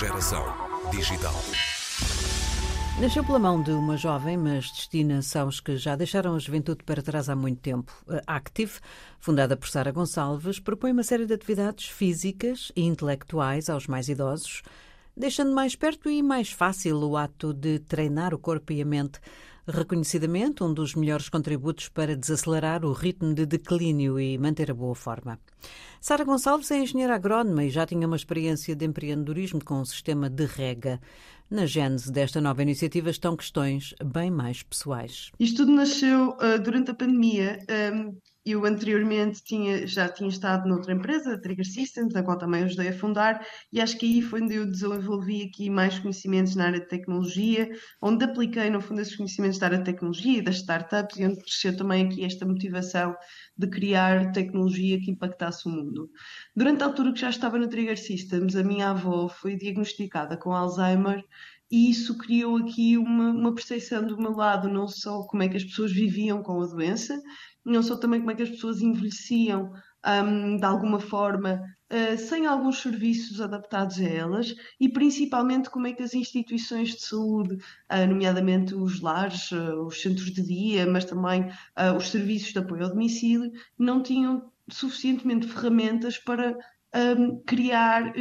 Geração Digital. Nasceu pela mão de uma jovem, mas destina-se aos que já deixaram a juventude para trás há muito tempo. A Active, fundada por Sara Gonçalves, propõe uma série de atividades físicas e intelectuais aos mais idosos, deixando mais perto e mais fácil o ato de treinar o corpo e a mente reconhecidamente um dos melhores contributos para desacelerar o ritmo de declínio e manter a boa forma. Sara Gonçalves é engenheira agrónoma e já tinha uma experiência de empreendedorismo com um sistema de rega. Na gênese desta nova iniciativa estão questões bem mais pessoais. Isto tudo nasceu uh, durante a pandemia. Um, eu anteriormente tinha, já tinha estado noutra empresa, Trigger Systems, a qual também ajudei a fundar, e acho que aí foi onde eu desenvolvi aqui mais conhecimentos na área de tecnologia, onde apliquei, no fundo, esses conhecimentos da área de tecnologia e das startups, e onde cresceu também aqui esta motivação de criar tecnologia que impactasse o mundo. Durante a altura que já estava na Trigger Systems, a minha avó foi diagnosticada com Alzheimer e isso criou aqui uma, uma percepção do meu lado, não só como é que as pessoas viviam com a doença, não só também como é que as pessoas envelheciam um, de alguma forma uh, sem alguns serviços adaptados a elas e principalmente como é que as instituições de saúde, uh, nomeadamente os lares, uh, os centros de dia, mas também os serviços de apoio ao domicílio, não tinham suficientemente ferramentas para um, criar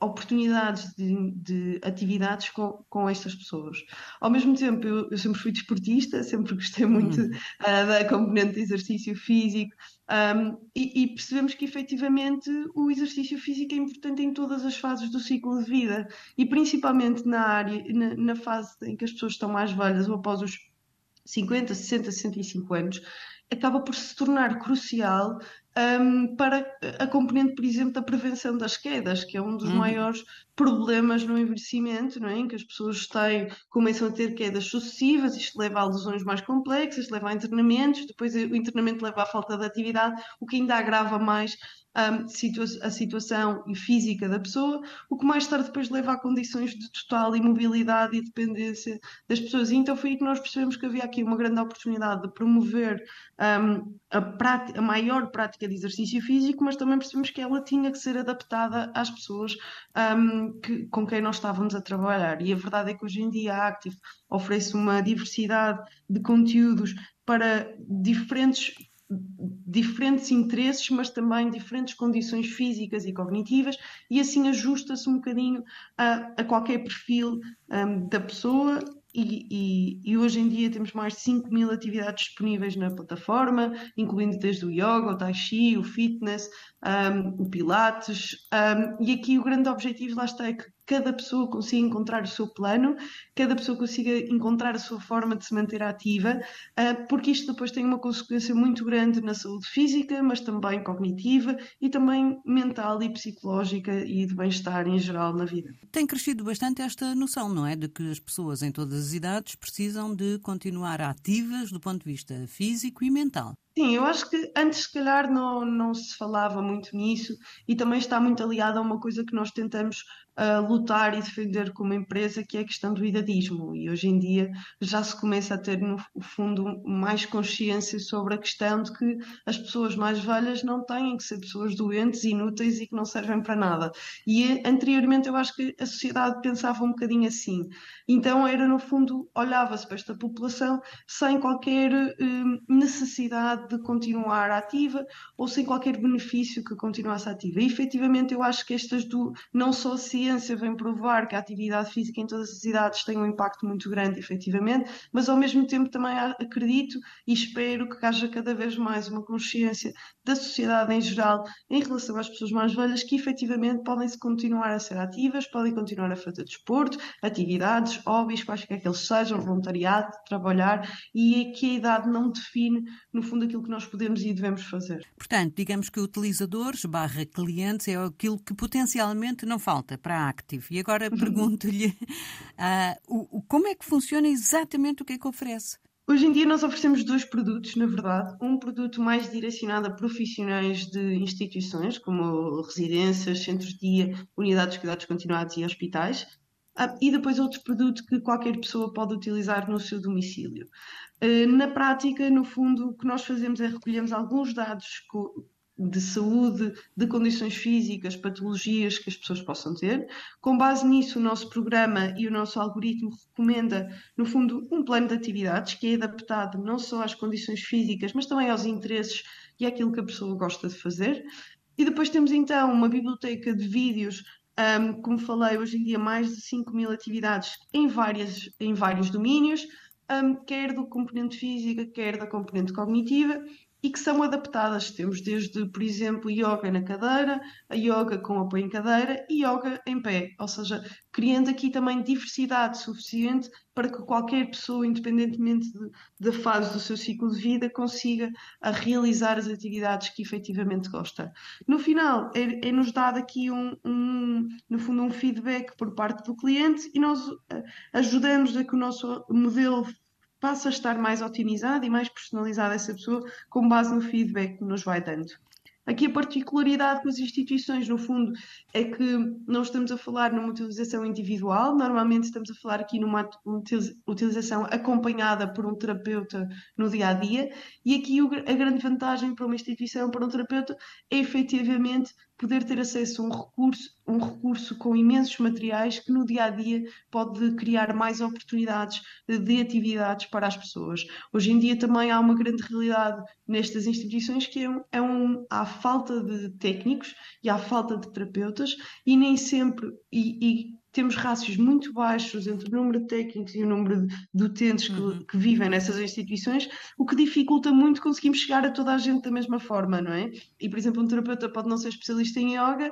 oportunidades de, de atividades com, com, estas pessoas. Ao mesmo tempo, eu, eu sempre fui desportista, sempre gostei muito uh, da componente de exercício físico um, e, e, percebemos que efetivamente o exercício físico é importante em todas as fases do ciclo de vida e principalmente na área, na, na fase em que as pessoas estão mais velhas ou após os 50, 60, 65 anos, acaba por se tornar crucial um, para a componente, por exemplo, da prevenção das quedas, que é um dos uhum. maiores problemas no envelhecimento, não é? em que as pessoas têm, começam a ter quedas sucessivas, isto leva a lesões mais complexas, leva a internamentos, depois o internamento leva à falta de atividade, o que ainda agrava mais um, a situação física da pessoa, o que mais tarde depois leva a condições de total imobilidade e dependência das pessoas. E então foi aí que nós percebemos que havia aqui uma grande oportunidade de promover um, a, prática, a maior prática de exercício físico, mas também percebemos que ela tinha que ser adaptada às pessoas um, que, com quem nós estávamos a trabalhar. E a verdade é que hoje em dia a Active oferece uma diversidade de conteúdos para diferentes diferentes interesses, mas também diferentes condições físicas e cognitivas, e assim ajusta-se um bocadinho a, a qualquer perfil um, da pessoa. E, e, e, hoje em dia temos mais de 5 mil atividades disponíveis na plataforma, incluindo desde o yoga, o tai chi, o fitness, um, o pilates. Um, e aqui o grande objetivo lá está é que cada pessoa consiga encontrar o seu plano, cada pessoa consiga encontrar a sua forma de se manter ativa, ah, porque isto depois tem uma consequência muito grande na saúde física, mas também cognitiva e também mental e psicológica e de bem-estar em geral na vida. Tem crescido bastante esta noção, não é? De que as pessoas em todas as idades precisam de continuar ativas do ponto de vista físico e mental. Sim, eu acho que antes, se calhar, não, não se falava muito nisso e também está muito aliado a uma coisa que nós tentamos uh, lutar e defender como empresa, que é a questão do idadismo. E hoje em dia já se começa a ter, no fundo, mais consciência sobre a questão de que as pessoas mais velhas não têm que ser pessoas doentes, inúteis e que não servem para nada. E anteriormente eu acho que a sociedade pensava um bocadinho assim. Então era, no fundo, olhava-se para esta população sem qualquer uh, necessidade de continuar ativa ou sem qualquer benefício que continuasse ativa. E efetivamente eu acho que estas do não só a ciência vem provar que a atividade física em todas as idades tem um impacto muito grande, efetivamente, mas ao mesmo tempo também acredito e espero que haja cada vez mais uma consciência da sociedade em geral em relação às pessoas mais velhas que efetivamente podem se continuar a ser ativas, podem continuar a fazer desporto, atividades, hobbies, quaisquer que eles sejam, voluntariado, trabalhar, e que a idade não define, no fundo, aquilo aquilo que nós podemos e devemos fazer. Portanto, digamos que utilizadores barra clientes é aquilo que potencialmente não falta para a Active. E agora pergunto-lhe uh, como é que funciona exatamente o que é que oferece? Hoje em dia nós oferecemos dois produtos, na verdade. Um produto mais direcionado a profissionais de instituições, como residências, centros de dia, unidades de cuidados continuados e hospitais. Ah, e depois outro produto que qualquer pessoa pode utilizar no seu domicílio. Eh, na prática, no fundo, o que nós fazemos é recolhemos alguns dados de saúde, de condições físicas, patologias que as pessoas possam ter. Com base nisso, o nosso programa e o nosso algoritmo recomenda, no fundo, um plano de atividades que é adaptado não só às condições físicas, mas também aos interesses e àquilo que a pessoa gosta de fazer. E depois temos então uma biblioteca de vídeos um, como falei, hoje em dia mais de 5 mil atividades em, várias, em vários domínios, um, quer do componente física, quer da componente cognitiva, e que são adaptadas. Temos desde, por exemplo, yoga na cadeira, a yoga com apoio em cadeira e yoga em pé, ou seja, criando aqui também diversidade suficiente para que qualquer pessoa, independentemente da fase do seu ciclo de vida, consiga realizar as atividades que efetivamente gosta. No final, é, é nos dado aqui um, um, no fundo, um feedback por parte do cliente e nós eh, ajudamos a que o nosso modelo passa a estar mais otimizado e mais personalizado essa pessoa com base no feedback que nos vai dando. Aqui a particularidade com as instituições, no fundo, é que não estamos a falar numa utilização individual, normalmente estamos a falar aqui numa utilização acompanhada por um terapeuta no dia a dia, e aqui a grande vantagem para uma instituição, para um terapeuta, é efetivamente poder ter acesso a um recurso, um recurso com imensos materiais que no dia a dia pode criar mais oportunidades de atividades para as pessoas. Hoje em dia também há uma grande realidade nestas instituições que é um, é um há falta de técnicos e há falta de terapeutas e nem sempre e, e temos rácios muito baixos entre o número de técnicos e o número de utentes que, uhum. que, vivem nessas instituições, o que dificulta muito conseguirmos chegar a toda a gente da mesma forma, não é? E, por exemplo, um terapeuta pode não ser especialista em yoga,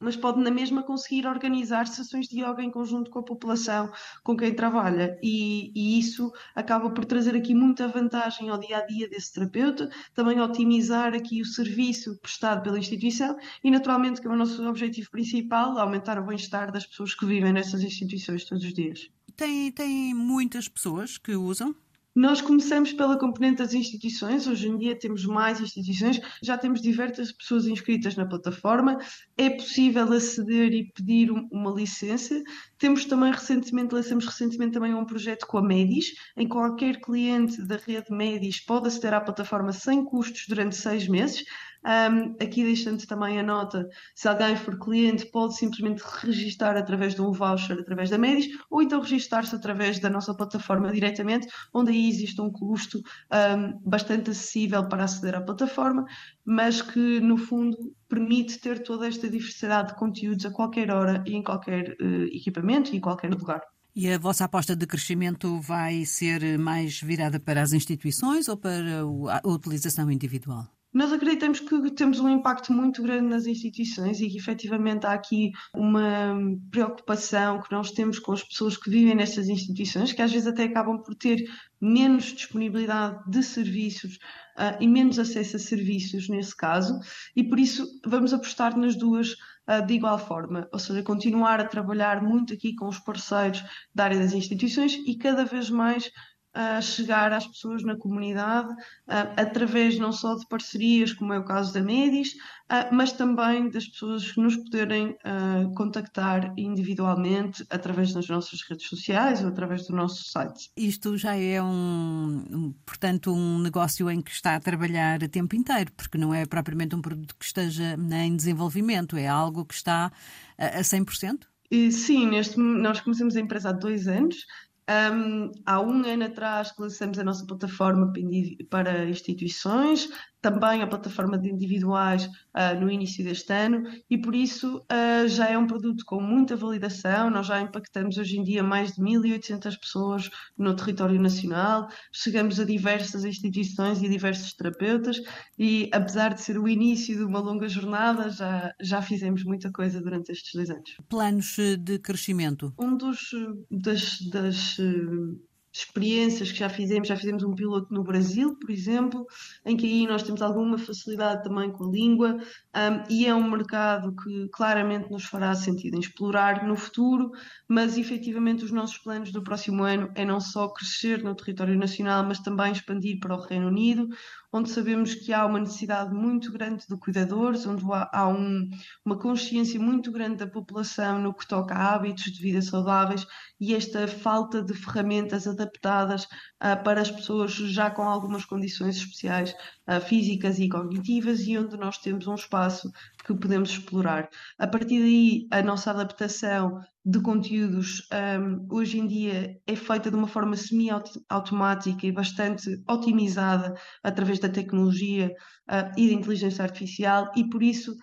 mas pode na mesma conseguir organizar sessões de yoga em conjunto com a população com quem trabalha e, e, isso acaba por trazer aqui muita vantagem ao dia a dia desse terapeuta, também otimizar aqui o serviço prestado pela instituição e naturalmente que é o nosso objetivo principal, aumentar o bem-estar das pessoas que vivem nessas instituições todos os dias. Tem, tem muitas pessoas que usam? Nós começamos pela componente das instituições, hoje em dia temos mais instituições, já temos diversas pessoas inscritas na plataforma, é possível aceder e pedir uma licença. Temos também recentemente, lançamos recentemente também um projeto com a Medis, em qualquer cliente da rede Medis pode aceder à plataforma sem custos durante seis meses. Um, aqui deixando também a nota, se alguém for cliente, pode simplesmente registar através de um voucher através da Medis, ou então registar-se através da nossa plataforma diretamente, onde aí existe um custo um, bastante acessível para aceder à plataforma, mas que no fundo permite ter toda esta diversidade de conteúdos a qualquer hora e em qualquer uh, equipamento e em qualquer lugar. E a vossa aposta de crescimento vai ser mais virada para as instituições ou para a utilização individual? Nós acreditamos que temos um impacto muito grande nas instituições e que efetivamente há aqui uma preocupação que nós temos com as pessoas que vivem nestas instituições, que às vezes até acabam por ter menos disponibilidade de serviços uh, e menos acesso a serviços nesse caso, e por isso vamos apostar nas duas uh, de igual forma, ou seja, continuar a trabalhar muito aqui com os parceiros da área das instituições e cada vez mais a chegar às pessoas na comunidade através não só de parcerias, como é o caso da Medis, mas também das pessoas nos poderem contactar individualmente através das nossas redes sociais ou através do nosso site. Isto já é um, portanto, um negócio em que está a trabalhar a tempo inteiro, porque não é propriamente um produto que esteja em desenvolvimento, é algo que está a 100%? Sim, neste, nós começamos a empresa há dois anos, um, há um ano atrás lançamos a nossa plataforma para instituições, também a plataforma de individuais uh, no início deste ano e por isso uh, já é um produto com muita validação. Nós já impactamos hoje em dia mais de 1.800 pessoas no território nacional, chegamos a diversas instituições e diversos terapeutas e apesar de ser o início de uma longa jornada, já, já fizemos muita coisa durante estes dois anos. Planos de crescimento? Um dos das, das experiências que já fizemos, já fizemos um piloto no Brasil, por exemplo, em que aí nós temos alguma facilidade também com a língua um, e é um mercado que claramente nos fará sentido em explorar no futuro, mas efetivamente os nossos planos do próximo ano é não só crescer no território nacional, mas também expandir para o Reino Unido, onde sabemos que há uma necessidade muito grande de cuidadores, onde há, um, uma consciência muito grande da população no que toca a hábitos de vida saudáveis e esta falta de ferramentas adaptadas uh, para as pessoas já com algumas condições especiais uh, físicas e cognitivas e onde nós temos um espaço que podemos explorar. A partir daí, a nossa adaptação de conteúdos um, hoje em dia é feita de uma forma semi-automática e bastante otimizada através da tecnologia uh, e da inteligência artificial, e por isso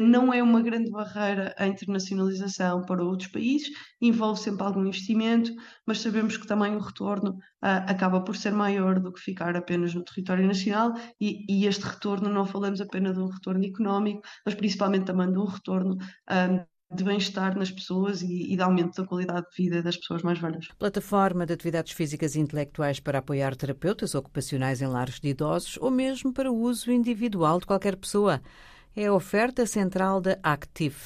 não é uma grande barreira a internacionalização para outros países, envolve sempre algum investimento, mas sabemos que também o retorno uh, acaba por ser maior do que ficar apenas no território nacional, e, e, este retorno não falamos apenas de um retorno económico, mas principalmente também de um retorno um, de bem-estar nas pessoas e, e de aumento da qualidade de vida das pessoas mais velhas. Plataforma de atividades físicas e intelectuais para apoiar terapeutas ocupacionais em lares de idosos ou mesmo para uso individual de qualquer pessoa. É a oferta central da Active,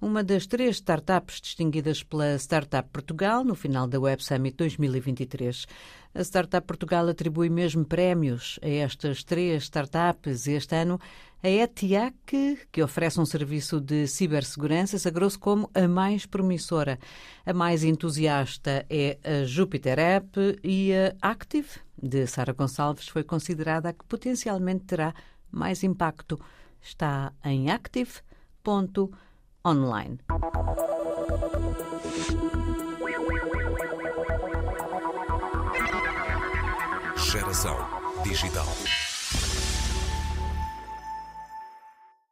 uma das três startups distinguidas pela Startup Portugal no final da Web Summit 2023. A Startup Portugal atribui mesmo prémios a estas três startups este ano. A ETIAC, que oferece um serviço de cibersegurança, sagrou-se como a mais promissora. A mais entusiasta é a Jupiter App e a Active, de Sara Gonçalves, foi considerada a que potencialmente terá mais impacto. Está em active.online. Geração Digital.